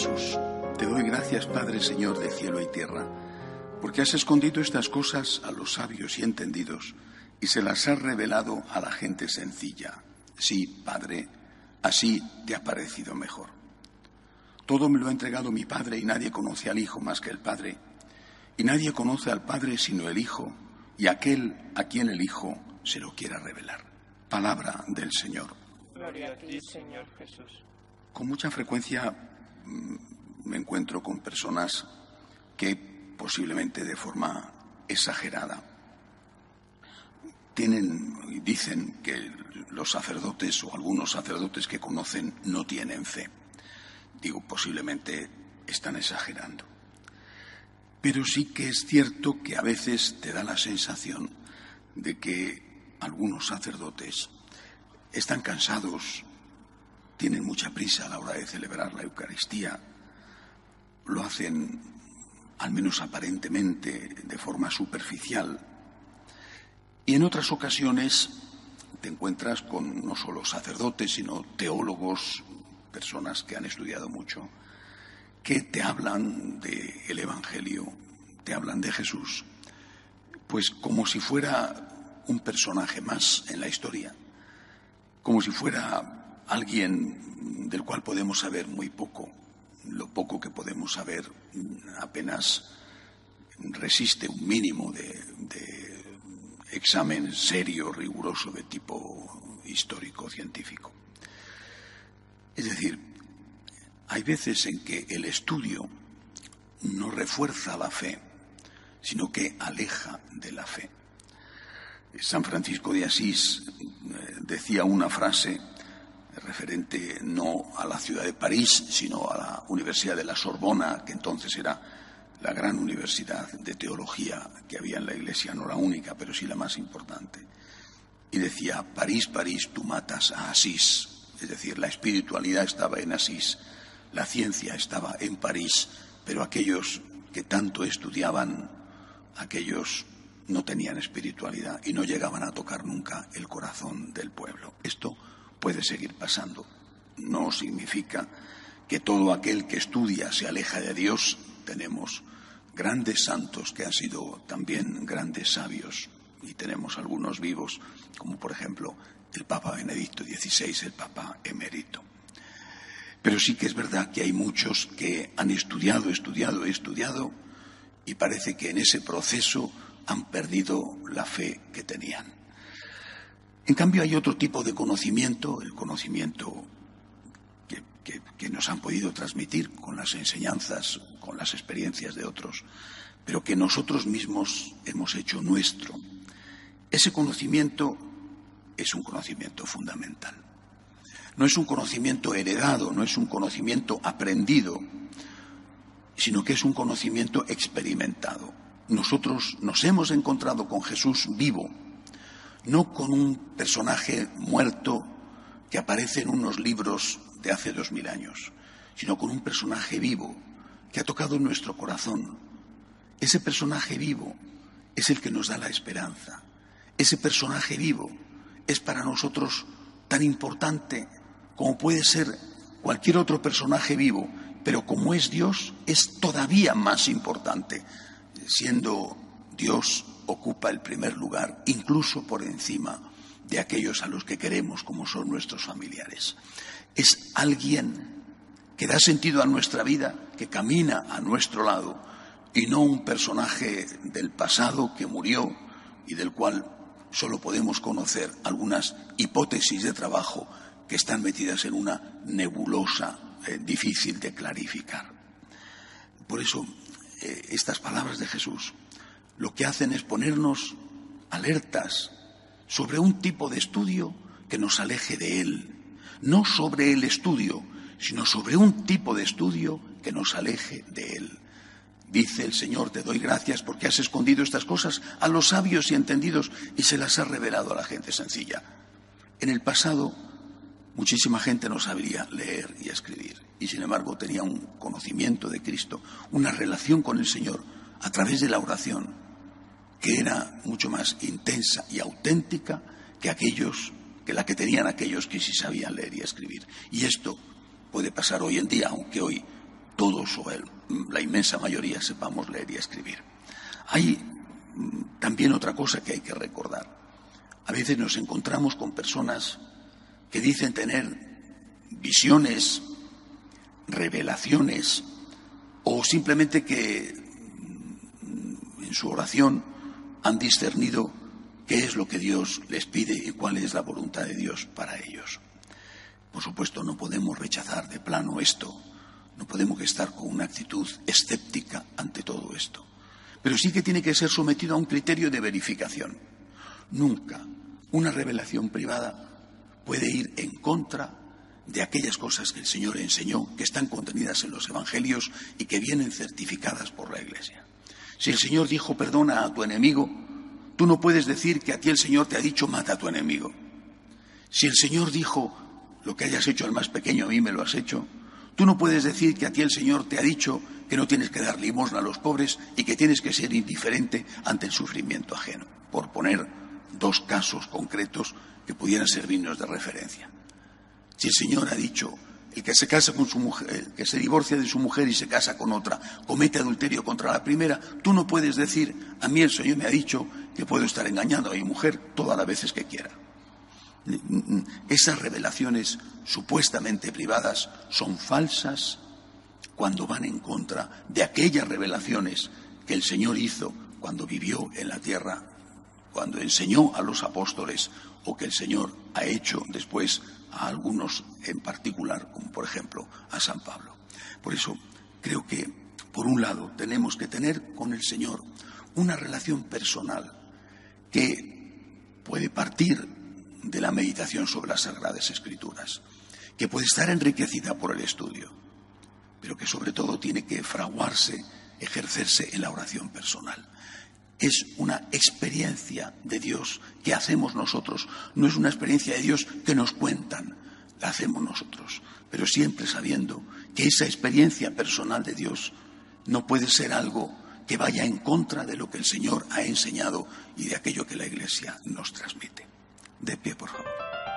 Jesús. Te doy gracias, Padre Señor de cielo y tierra, porque has escondido estas cosas a los sabios y entendidos y se las has revelado a la gente sencilla. Sí, Padre, así te ha parecido mejor. Todo me lo ha entregado mi Padre y nadie conoce al Hijo más que el Padre. Y nadie conoce al Padre sino el Hijo y aquel a quien el Hijo se lo quiera revelar. Palabra del Señor. Gloria a ti, Señor Jesús. Con mucha frecuencia me encuentro con personas que posiblemente de forma exagerada tienen y dicen que los sacerdotes o algunos sacerdotes que conocen no tienen fe. Digo, posiblemente están exagerando. Pero sí que es cierto que a veces te da la sensación de que algunos sacerdotes están cansados, tienen mucha prisa a la hora de celebrar la Eucaristía, lo hacen al menos aparentemente de forma superficial. Y en otras ocasiones te encuentras con no solo sacerdotes, sino teólogos, personas que han estudiado mucho, que te hablan del Evangelio, te hablan de Jesús, pues como si fuera un personaje más en la historia, como si fuera alguien del cual podemos saber muy poco. Lo poco que podemos saber apenas resiste un mínimo de, examen serio, riguroso de tipo histórico-científico. Es decir, hay veces en que el estudio no refuerza la fe, sino que aleja de la fe. San Francisco de Asís eh, decía una frase referente no a la ciudad de París, sino a la Universidad de la Sorbona, que entonces era la gran universidad de teología que había en la Iglesia, no la única, pero sí la más importante. Y decía, París, París, tú matas a Asís. Es decir, la espiritualidad estaba en Asís, la ciencia estaba en París, pero aquellos que tanto estudiaban, aquellos no tenían espiritualidad y no llegaban a tocar nunca el corazón del pueblo. Esto puede seguir pasando. No significa que todo aquel que estudia se aleja de Dios. Tenemos grandes santos que han sido también grandes sabios y tenemos algunos vivos, como por ejemplo el Papa Benedicto XVI, el Papa emérito. Pero sí que es verdad que hay muchos que han estudiado, estudiado, estudiado y parece que en ese proceso han perdido la fe que tenían. En cambio hay otro tipo de conocimiento, el conocimiento que, nos han podido transmitir con las enseñanzas, con las experiencias de otros, pero que nosotros mismos hemos hecho nuestro. Ese conocimiento es un conocimiento fundamental. No es un conocimiento heredado, no es un conocimiento aprendido, sino que es un conocimiento experimentado. Nosotros nos hemos encontrado con Jesús vivo, no con un personaje muerto que aparece en unos libros de hace dos mil años, sino con un personaje vivo que ha tocado nuestro corazón. Ese personaje vivo es el que nos da la esperanza. Ese personaje vivo es para nosotros tan importante como puede ser cualquier otro personaje vivo, pero como es Dios, es todavía más importante, siendo Dios ocupa el primer lugar, incluso por encima de aquellos a los que queremos, como son nuestros familiares es alguien que da sentido a nuestra vida, que camina a nuestro lado, y no un personaje del pasado que murió y del cual solo podemos conocer algunas hipótesis de trabajo que están metidas en una nebulosa eh, difícil de clarificar. Por eso, eh, estas palabras de Jesús lo que hacen es ponernos alertas sobre un tipo de estudio que nos aleje de Él, no sobre el estudio, sino sobre un tipo de estudio que nos aleje de él. Dice el Señor, te doy gracias porque has escondido estas cosas a los sabios y entendidos y se las has revelado a la gente sencilla. En el pasado, muchísima gente no sabría leer y escribir y sin embargo tenía un conocimiento de Cristo, una relación con el Señor a través de la oración que era mucho más intensa y auténtica que aquellos que la que tenían aquellos que sí sabían leer y escribir. Y esto puede pasar hoy en día, aunque hoy todos o la inmensa mayoría sepamos leer y escribir. Hay mm, también otra cosa que hay que recordar. A veces nos encontramos con personas que dicen tener visiones, revelaciones, o simplemente que mm, en su oración han discernido qué es lo que Dios les pide y cuál es la voluntad de Dios para ellos. Por supuesto, no podemos rechazar de plano esto, no podemos estar con una actitud escéptica ante todo esto, pero sí que tiene que ser sometido a un criterio de verificación. Nunca una revelación privada puede ir en contra de aquellas cosas que el Señor enseñó, que están contenidas en los Evangelios y que vienen certificadas por la Iglesia. Si el Señor dijo perdona a tu enemigo, tú no puedes decir que a ti el Señor te ha dicho mata a tu enemigo. Si el Señor dijo lo que hayas hecho al más pequeño a mí me lo has hecho, tú no puedes decir que a ti el Señor te ha dicho que no tienes que dar limosna a los pobres y que tienes que ser indiferente ante el sufrimiento ajeno, por poner dos casos concretos que pudieran servirnos de referencia. Si el Señor ha dicho, el que se casa con su mujer, el que se divorcia de su mujer y se casa con otra, comete adulterio contra la primera, tú no puedes decir, a mí el Señor me ha dicho que puedo estar engañando a mi mujer todas las veces que quiera. Esas revelaciones supuestamente privadas son falsas cuando van en contra de aquellas revelaciones que el Señor hizo cuando vivió en la tierra, cuando enseñó a los apóstoles o que el Señor ha hecho después a algunos en particular, como por ejemplo a San Pablo. Por eso creo que, por un lado, tenemos que tener con el Señor una relación personal que puede partir de la meditación sobre las Sagradas Escrituras, que puede estar enriquecida por el estudio, pero que sobre todo tiene que fraguarse, ejercerse en la oración personal es una experiencia de Dios que hacemos nosotros, no es una experiencia de Dios que nos cuentan, la hacemos nosotros, pero siempre sabiendo que esa experiencia personal de Dios no puede ser algo que vaya en contra de lo que el Señor ha enseñado y de aquello que la Iglesia nos transmite. De pie, por favor.